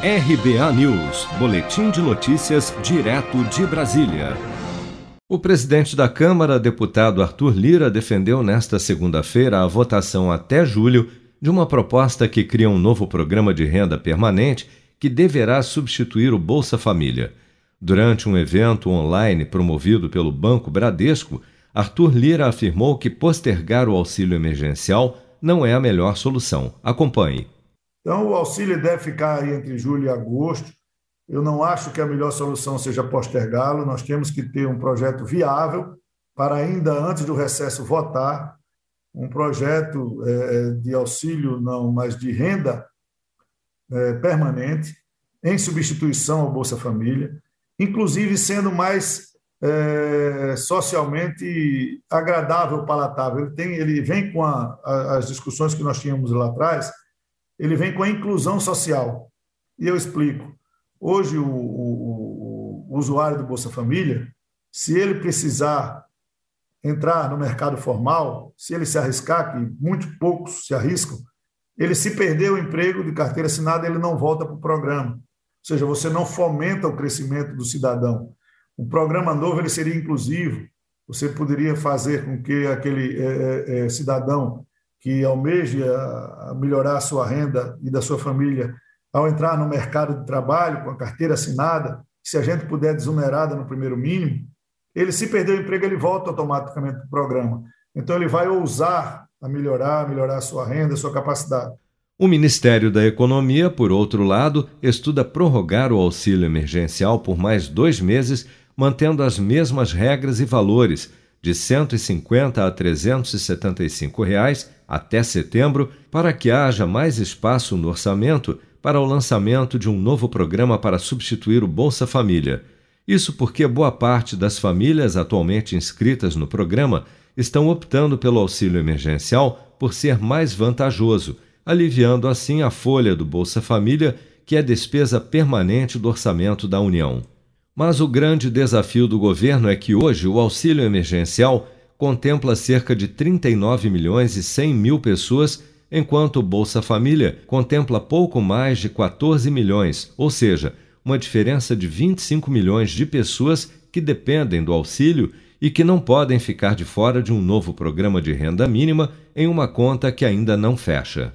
RBA News, Boletim de Notícias, direto de Brasília. O presidente da Câmara, deputado Arthur Lira, defendeu nesta segunda-feira a votação até julho de uma proposta que cria um novo programa de renda permanente que deverá substituir o Bolsa Família. Durante um evento online promovido pelo Banco Bradesco, Arthur Lira afirmou que postergar o auxílio emergencial não é a melhor solução. Acompanhe. Então, o auxílio deve ficar entre julho e agosto. Eu não acho que a melhor solução seja postergá-lo. Nós temos que ter um projeto viável para, ainda antes do recesso, votar um projeto é, de auxílio, não, mas de renda é, permanente, em substituição ao Bolsa Família, inclusive sendo mais é, socialmente agradável, palatável. Ele, tem, ele vem com a, a, as discussões que nós tínhamos lá atrás ele vem com a inclusão social. E eu explico. Hoje, o, o, o usuário do Bolsa Família, se ele precisar entrar no mercado formal, se ele se arriscar, que muito poucos se arriscam, ele se perder o emprego de carteira assinada, ele não volta para o programa. Ou seja, você não fomenta o crescimento do cidadão. O programa novo ele seria inclusivo. Você poderia fazer com que aquele é, é, cidadão que almeja melhorar a sua renda e da sua família ao entrar no mercado de trabalho com a carteira assinada, se a gente puder desonerada no primeiro mínimo, ele se perder o emprego, ele volta automaticamente para o programa. Então ele vai ousar a melhorar, melhorar a sua renda, a sua capacidade. O Ministério da Economia, por outro lado, estuda prorrogar o auxílio emergencial por mais dois meses, mantendo as mesmas regras e valores, de R$ 150 a 375 reais até setembro, para que haja mais espaço no orçamento para o lançamento de um novo programa para substituir o Bolsa Família. Isso porque boa parte das famílias atualmente inscritas no programa estão optando pelo auxílio emergencial por ser mais vantajoso, aliviando assim a folha do Bolsa Família, que é despesa permanente do orçamento da União. Mas o grande desafio do governo é que hoje o auxílio emergencial contempla cerca de 39 milhões e 100 mil pessoas, enquanto o Bolsa Família contempla pouco mais de 14 milhões, ou seja, uma diferença de 25 milhões de pessoas que dependem do auxílio e que não podem ficar de fora de um novo programa de renda mínima em uma conta que ainda não fecha.